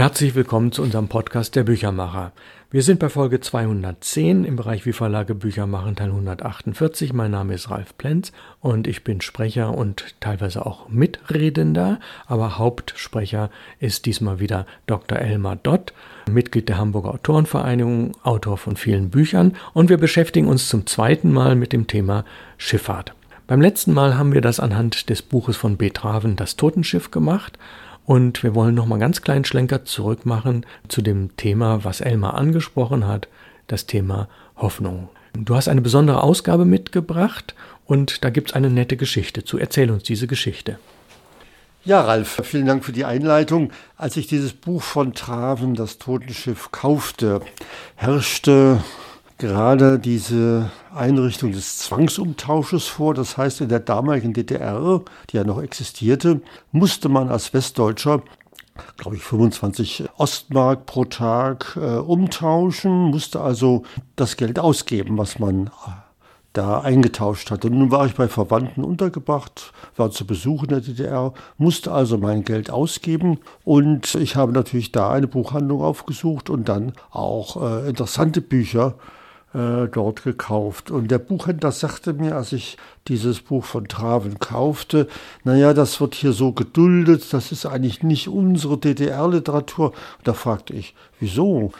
Herzlich willkommen zu unserem Podcast Der Büchermacher. Wir sind bei Folge 210 im Bereich Wie Verlage Bücher machen, Teil 148. Mein Name ist Ralf Plenz und ich bin Sprecher und teilweise auch Mitredender, aber Hauptsprecher ist diesmal wieder Dr. Elmar Dott, Mitglied der Hamburger Autorenvereinigung, Autor von vielen Büchern und wir beschäftigen uns zum zweiten Mal mit dem Thema Schifffahrt. Beim letzten Mal haben wir das anhand des Buches von Betraven Das Totenschiff gemacht und wir wollen nochmal ganz kleinen Schlenker zurück machen zu dem Thema, was Elmar angesprochen hat, das Thema Hoffnung. Du hast eine besondere Ausgabe mitgebracht und da gibt es eine nette Geschichte zu. Erzähl uns diese Geschichte. Ja, Ralf, vielen Dank für die Einleitung. Als ich dieses Buch von Traven, das Totenschiff, kaufte, herrschte gerade diese Einrichtung des Zwangsumtausches vor. Das heißt, in der damaligen DDR, die ja noch existierte, musste man als Westdeutscher glaube ich, 25 Ostmark pro Tag äh, umtauschen, musste also das Geld ausgeben, was man da eingetauscht hatte. Nun war ich bei Verwandten untergebracht, war zu Besuch in der DDR, musste also mein Geld ausgeben und ich habe natürlich da eine Buchhandlung aufgesucht und dann auch äh, interessante Bücher äh, dort gekauft. Und der Buchhändler sagte mir, als ich dieses Buch von Traven kaufte, naja, das wird hier so geduldet, das ist eigentlich nicht unsere DDR-Literatur. Da fragte ich, wieso?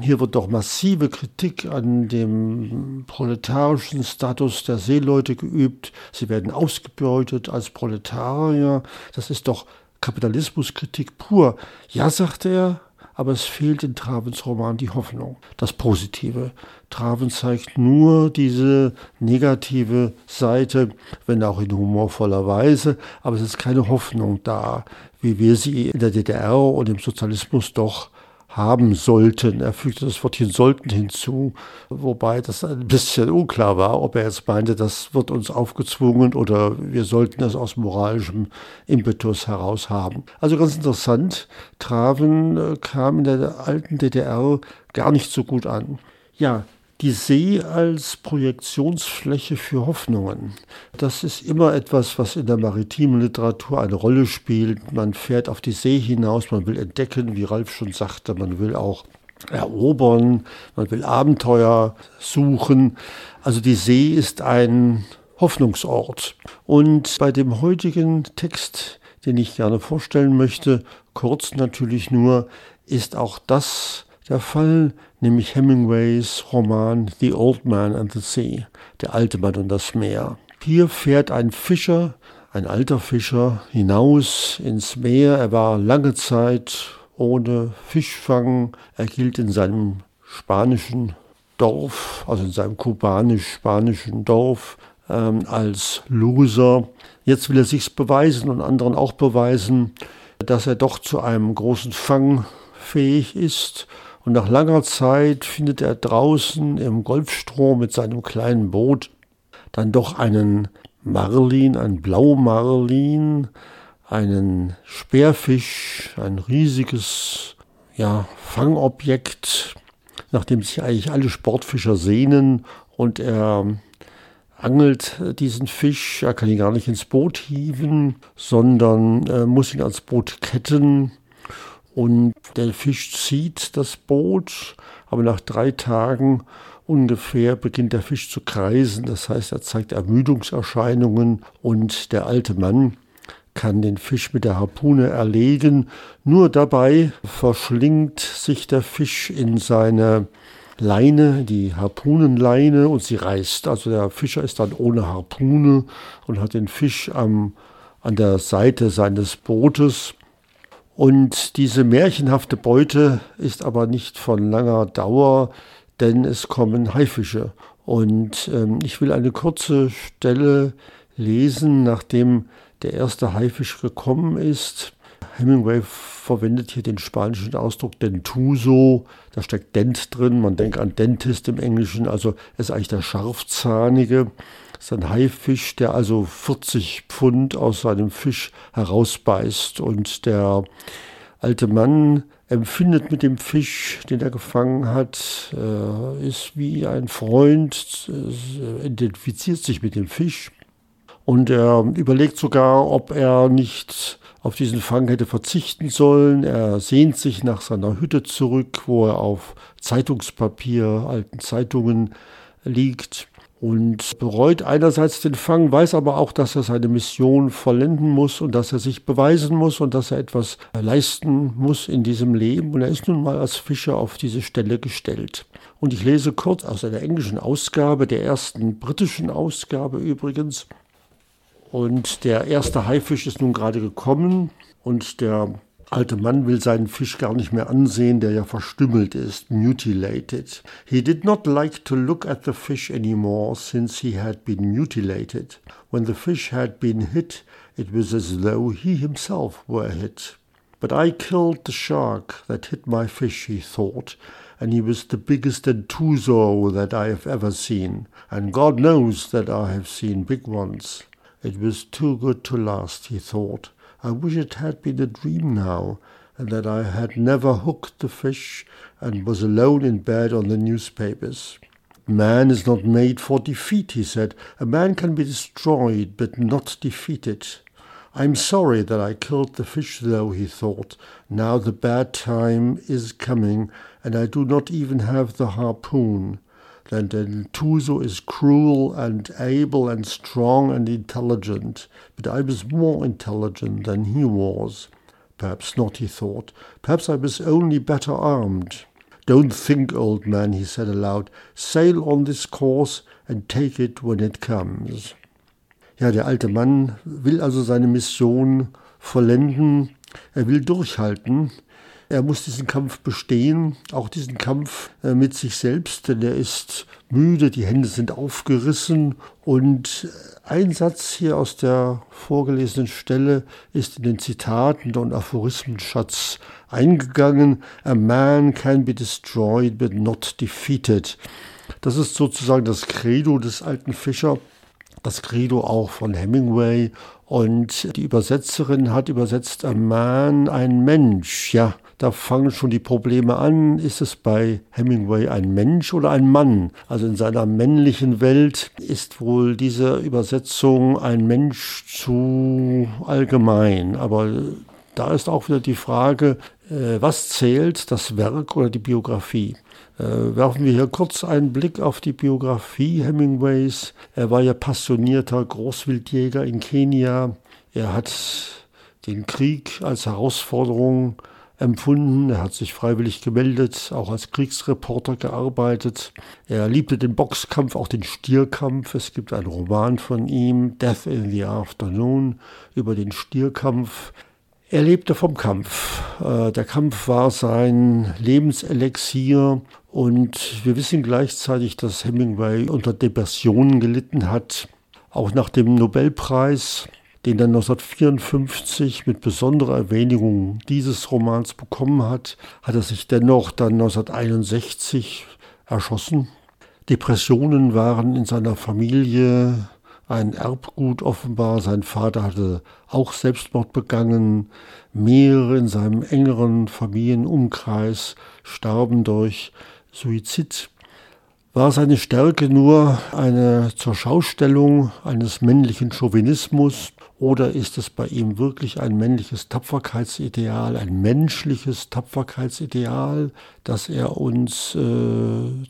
Hier wird doch massive Kritik an dem proletarischen Status der Seeleute geübt. Sie werden ausgebeutet als Proletarier. Das ist doch Kapitalismuskritik pur. Ja, sagte er, aber es fehlt in Travens Roman die Hoffnung, das Positive. Traven zeigt nur diese negative Seite, wenn auch in humorvoller Weise, aber es ist keine Hoffnung da, wie wir sie in der DDR und im Sozialismus doch haben sollten. Er fügte das Wortchen sollten hinzu, wobei das ein bisschen unklar war, ob er jetzt meinte, das wird uns aufgezwungen oder wir sollten es aus moralischem Impetus heraus haben. Also ganz interessant, Traven äh, kam in der alten DDR gar nicht so gut an. Ja, die See als Projektionsfläche für Hoffnungen. Das ist immer etwas, was in der maritimen Literatur eine Rolle spielt. Man fährt auf die See hinaus, man will entdecken, wie Ralf schon sagte, man will auch erobern, man will Abenteuer suchen. Also die See ist ein Hoffnungsort. Und bei dem heutigen Text, den ich gerne vorstellen möchte, kurz natürlich nur, ist auch das der Fall, nämlich Hemingways Roman The Old Man and the Sea, der alte Mann und das Meer. Hier fährt ein Fischer, ein alter Fischer, hinaus ins Meer. Er war lange Zeit ohne Fischfang. Er gilt in seinem spanischen Dorf, also in seinem kubanisch-spanischen Dorf, ähm, als Loser. Jetzt will er sich's beweisen und anderen auch beweisen, dass er doch zu einem großen Fang fähig ist und nach langer Zeit findet er draußen im Golfstrom mit seinem kleinen Boot dann doch einen Marlin, ein Blaumarlin, einen Speerfisch, ein riesiges ja, Fangobjekt, nach dem sich eigentlich alle Sportfischer sehnen. Und er angelt diesen Fisch, er kann ihn gar nicht ins Boot hieven, sondern äh, muss ihn ans Boot ketten und der Fisch zieht das Boot, aber nach drei Tagen ungefähr beginnt der Fisch zu kreisen. Das heißt, er zeigt Ermüdungserscheinungen und der alte Mann kann den Fisch mit der Harpune erlegen. Nur dabei verschlingt sich der Fisch in seine Leine, die Harpunenleine, und sie reißt. Also der Fischer ist dann ohne Harpune und hat den Fisch am, an der Seite seines Bootes. Und diese märchenhafte Beute ist aber nicht von langer Dauer, denn es kommen Haifische. Und ähm, ich will eine kurze Stelle lesen, nachdem der erste Haifisch gekommen ist. Hemingway verwendet hier den spanischen Ausdruck dentuso. Da steckt dent drin. Man denkt an Dentist im Englischen. Also ist eigentlich der Scharfzahnige. Das ist ein Haifisch, der also 40 Pfund aus seinem Fisch herausbeißt. Und der alte Mann empfindet mit dem Fisch, den er gefangen hat, äh, ist wie ein Freund, äh, identifiziert sich mit dem Fisch. Und er überlegt sogar, ob er nicht auf diesen Fang hätte verzichten sollen. Er sehnt sich nach seiner Hütte zurück, wo er auf Zeitungspapier, alten Zeitungen liegt und bereut einerseits den Fang, weiß aber auch, dass er seine Mission vollenden muss und dass er sich beweisen muss und dass er etwas leisten muss in diesem Leben. Und er ist nun mal als Fischer auf diese Stelle gestellt. Und ich lese kurz aus einer englischen Ausgabe, der ersten britischen Ausgabe übrigens. Und der erste Haifisch ist nun gerade gekommen und der alte Mann will seinen Fisch gar nicht mehr ansehen, der ja verstümmelt ist, mutilated. He did not like to look at the fish anymore since he had been mutilated. When the fish had been hit, it was as though he himself were hit. But I killed the shark that hit my fish, he thought, and he was the biggest entuso that I have ever seen, and God knows that I have seen big ones. It was too good to last, he thought. I wish it had been a dream now, and that I had never hooked the fish and was alone in bed on the newspapers. Man is not made for defeat, he said. A man can be destroyed, but not defeated. I'm sorry that I killed the fish, though, he thought. Now the bad time is coming, and I do not even have the harpoon. Then Tuso is cruel and able and strong and intelligent, but I was more intelligent than he was. Perhaps not, he thought. Perhaps I was only better armed. Don't think, old man, he said aloud. Sail on this course and take it when it comes. Ja, der alte Mann will also seine Mission vollenden. Er will durchhalten. Er muss diesen Kampf bestehen, auch diesen Kampf äh, mit sich selbst, denn er ist müde, die Hände sind aufgerissen und ein Satz hier aus der vorgelesenen Stelle ist in den Zitaten und Aphorismenschatz eingegangen. A man can be destroyed but not defeated. Das ist sozusagen das Credo des alten Fischer, das Credo auch von Hemingway und die Übersetzerin hat übersetzt a man, ein Mensch, ja. Da fangen schon die Probleme an. Ist es bei Hemingway ein Mensch oder ein Mann? Also in seiner männlichen Welt ist wohl diese Übersetzung ein Mensch zu allgemein. Aber da ist auch wieder die Frage, äh, was zählt, das Werk oder die Biografie? Äh, werfen wir hier kurz einen Blick auf die Biografie Hemingways. Er war ja passionierter Großwildjäger in Kenia. Er hat den Krieg als Herausforderung empfunden. Er hat sich freiwillig gemeldet, auch als Kriegsreporter gearbeitet. Er liebte den Boxkampf, auch den Stierkampf. Es gibt einen Roman von ihm, Death in the Afternoon, über den Stierkampf. Er lebte vom Kampf. Äh, der Kampf war sein Lebenselixier und wir wissen gleichzeitig, dass Hemingway unter Depressionen gelitten hat. Auch nach dem Nobelpreis den er 1954 mit besonderer Erwähnung dieses Romans bekommen hat, hat er sich dennoch dann 1961 erschossen. Depressionen waren in seiner Familie ein Erbgut offenbar. Sein Vater hatte auch Selbstmord begangen. Mehrere in seinem engeren Familienumkreis starben durch Suizid. War seine Stärke nur eine Zurschaustellung eines männlichen Chauvinismus oder ist es bei ihm wirklich ein männliches Tapferkeitsideal, ein menschliches Tapferkeitsideal, das er uns äh,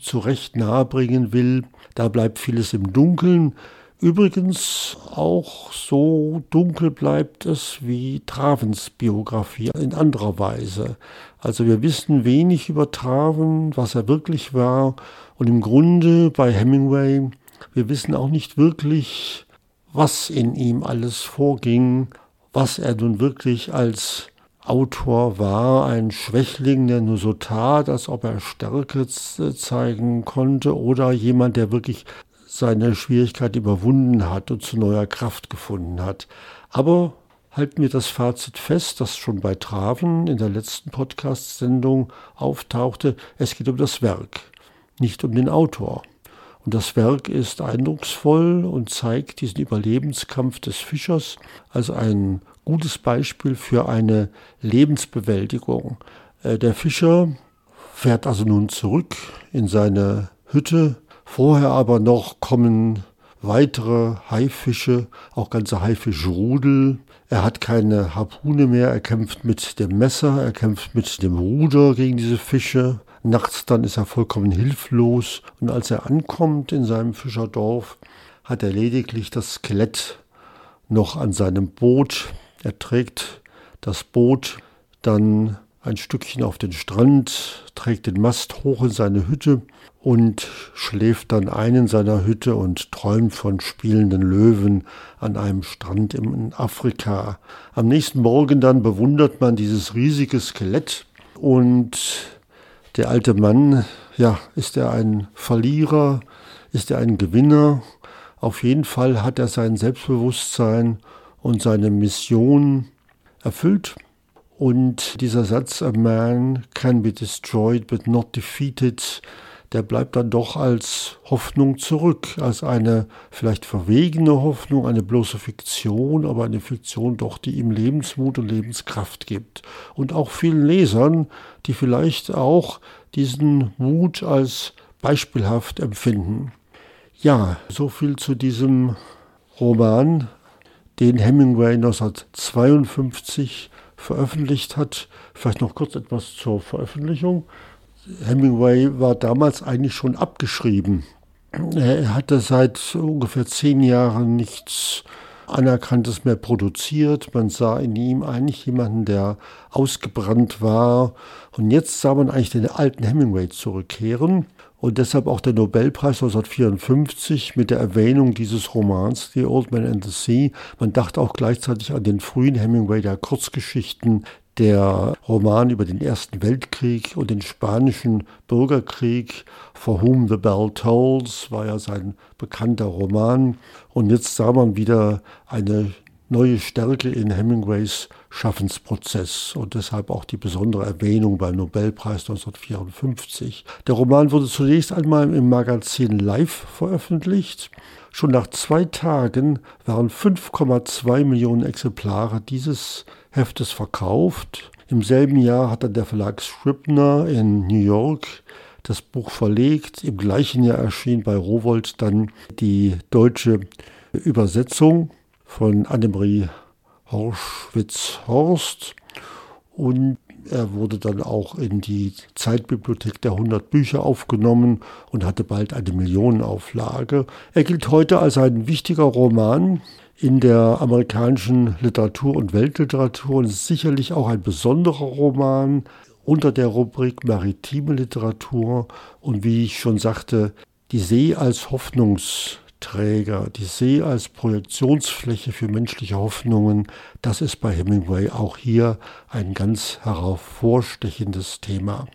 zu Recht nahebringen will? Da bleibt vieles im Dunkeln. Übrigens auch so dunkel bleibt es wie Travens Biografie in anderer Weise. Also wir wissen wenig über Traven, was er wirklich war. Und im Grunde bei Hemingway, wir wissen auch nicht wirklich, was in ihm alles vorging, was er nun wirklich als Autor war, ein Schwächling, der nur so tat, als ob er Stärke zeigen konnte, oder jemand, der wirklich seine Schwierigkeit überwunden hat und zu neuer Kraft gefunden hat. Aber halten wir das Fazit fest, das schon bei Traven in der letzten Podcast-Sendung auftauchte. Es geht um das Werk, nicht um den Autor. Und das Werk ist eindrucksvoll und zeigt diesen Überlebenskampf des Fischers als ein gutes Beispiel für eine Lebensbewältigung. Äh, der Fischer fährt also nun zurück in seine Hütte. Vorher aber noch kommen weitere Haifische, auch ganze Haifischrudel Er hat keine Harpune mehr, er kämpft mit dem Messer, er kämpft mit dem Ruder gegen diese Fische. Nachts dann ist er vollkommen hilflos und als er ankommt in seinem Fischerdorf, hat er lediglich das Skelett noch an seinem Boot. Er trägt das Boot dann ein Stückchen auf den Strand, trägt den Mast hoch in seine Hütte und schläft dann ein in seiner Hütte und träumt von spielenden Löwen an einem Strand in Afrika. Am nächsten Morgen dann bewundert man dieses riesige Skelett und der alte Mann, ja, ist er ein Verlierer, ist er ein Gewinner? Auf jeden Fall hat er sein Selbstbewusstsein und seine Mission erfüllt. Und dieser Satz, a man can be destroyed but not defeated, der bleibt dann doch als Hoffnung zurück, als eine vielleicht verwegene Hoffnung, eine bloße Fiktion, aber eine Fiktion doch, die ihm Lebensmut und Lebenskraft gibt. Und auch vielen Lesern, die vielleicht auch diesen Mut als beispielhaft empfinden. Ja, so viel zu diesem Roman, den Hemingway 1952 veröffentlicht hat. Vielleicht noch kurz etwas zur Veröffentlichung. Hemingway war damals eigentlich schon abgeschrieben. Er hatte seit ungefähr zehn Jahren nichts Anerkanntes mehr produziert. Man sah in ihm eigentlich jemanden, der ausgebrannt war. Und jetzt sah man eigentlich den alten Hemingway zurückkehren. Und deshalb auch der Nobelpreis 1954 mit der Erwähnung dieses Romans, The Old Man and the Sea. Man dachte auch gleichzeitig an den frühen Hemingway der Kurzgeschichten, der Roman über den Ersten Weltkrieg und den spanischen Bürgerkrieg, For Whom the Bell Tolls, war ja sein bekannter Roman. Und jetzt sah man wieder eine neue Stärke in Hemingways Schaffensprozess und deshalb auch die besondere Erwähnung beim Nobelpreis 1954. Der Roman wurde zunächst einmal im Magazin Live veröffentlicht. Schon nach zwei Tagen waren 5,2 Millionen Exemplare dieses Heftes verkauft. Im selben Jahr hat dann der Verlag Scribner in New York das Buch verlegt. Im gleichen Jahr erschien bei Rowold dann die deutsche Übersetzung von Annemarie Horschwitz-Horst und er wurde dann auch in die Zeitbibliothek der 100 Bücher aufgenommen und hatte bald eine Millionenauflage. Er gilt heute als ein wichtiger Roman in der amerikanischen Literatur und Weltliteratur und ist sicherlich auch ein besonderer Roman unter der Rubrik maritime Literatur und wie ich schon sagte, die See als Hoffnungsträger, die See als Projektionsfläche für menschliche Hoffnungen, das ist bei Hemingway auch hier ein ganz hervorstechendes Thema.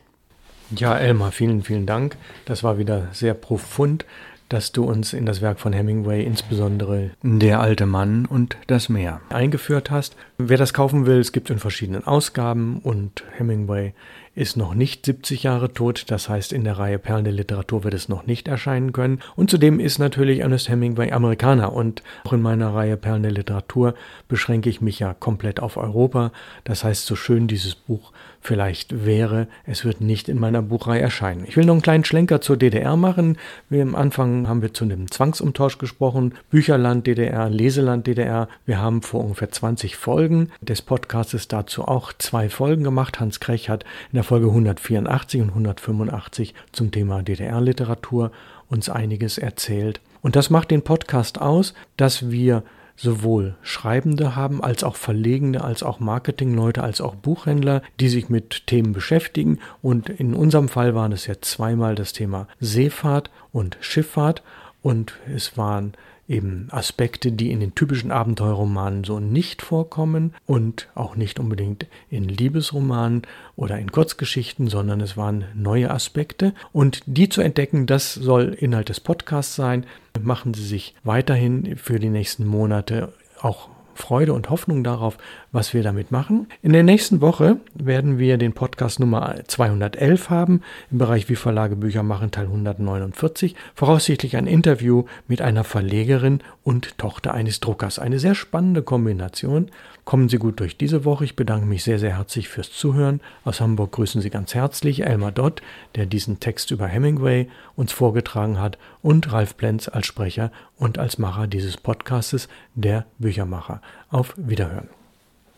Ja, Elmar, vielen, vielen Dank. Das war wieder sehr profund dass du uns in das Werk von Hemingway, insbesondere Der alte Mann und das Meer, eingeführt hast. Wer das kaufen will, es gibt in verschiedenen Ausgaben und Hemingway ist noch nicht 70 Jahre tot, das heißt in der Reihe Perlen der Literatur wird es noch nicht erscheinen können. Und zudem ist natürlich Ernest Hemingway Amerikaner und auch in meiner Reihe Perlen der Literatur beschränke ich mich ja komplett auf Europa. Das heißt, so schön dieses Buch vielleicht wäre, es wird nicht in meiner Buchreihe erscheinen. Ich will noch einen kleinen Schlenker zur DDR machen. Wir am Anfang haben wir zu einem Zwangsumtausch gesprochen. Bücherland DDR, Leseland DDR. Wir haben vor ungefähr 20 Folgen des Podcasts dazu auch zwei Folgen gemacht. Hans Krech hat in der Folge 184 und 185 zum Thema DDR-Literatur uns einiges erzählt. Und das macht den Podcast aus, dass wir sowohl Schreibende haben, als auch Verlegende, als auch Marketingleute, als auch Buchhändler, die sich mit Themen beschäftigen. Und in unserem Fall waren es ja zweimal das Thema Seefahrt und Schifffahrt. Und es waren eben Aspekte, die in den typischen Abenteuerromanen so nicht vorkommen und auch nicht unbedingt in Liebesromanen oder in Kurzgeschichten, sondern es waren neue Aspekte. Und die zu entdecken, das soll Inhalt des Podcasts sein. Machen Sie sich weiterhin für die nächsten Monate auch Freude und Hoffnung darauf, was wir damit machen. In der nächsten Woche werden wir den Podcast Nummer 211 haben, im Bereich Wie Verlage Bücher machen, Teil 149. Voraussichtlich ein Interview mit einer Verlegerin und Tochter eines Druckers. Eine sehr spannende Kombination. Kommen Sie gut durch diese Woche. Ich bedanke mich sehr, sehr herzlich fürs Zuhören. Aus Hamburg grüßen Sie ganz herzlich Elmar Dott, der diesen Text über Hemingway uns vorgetragen hat, und Ralf Plenz als Sprecher und als Macher dieses Podcastes, der Büchermacher. Auf Wiederhören.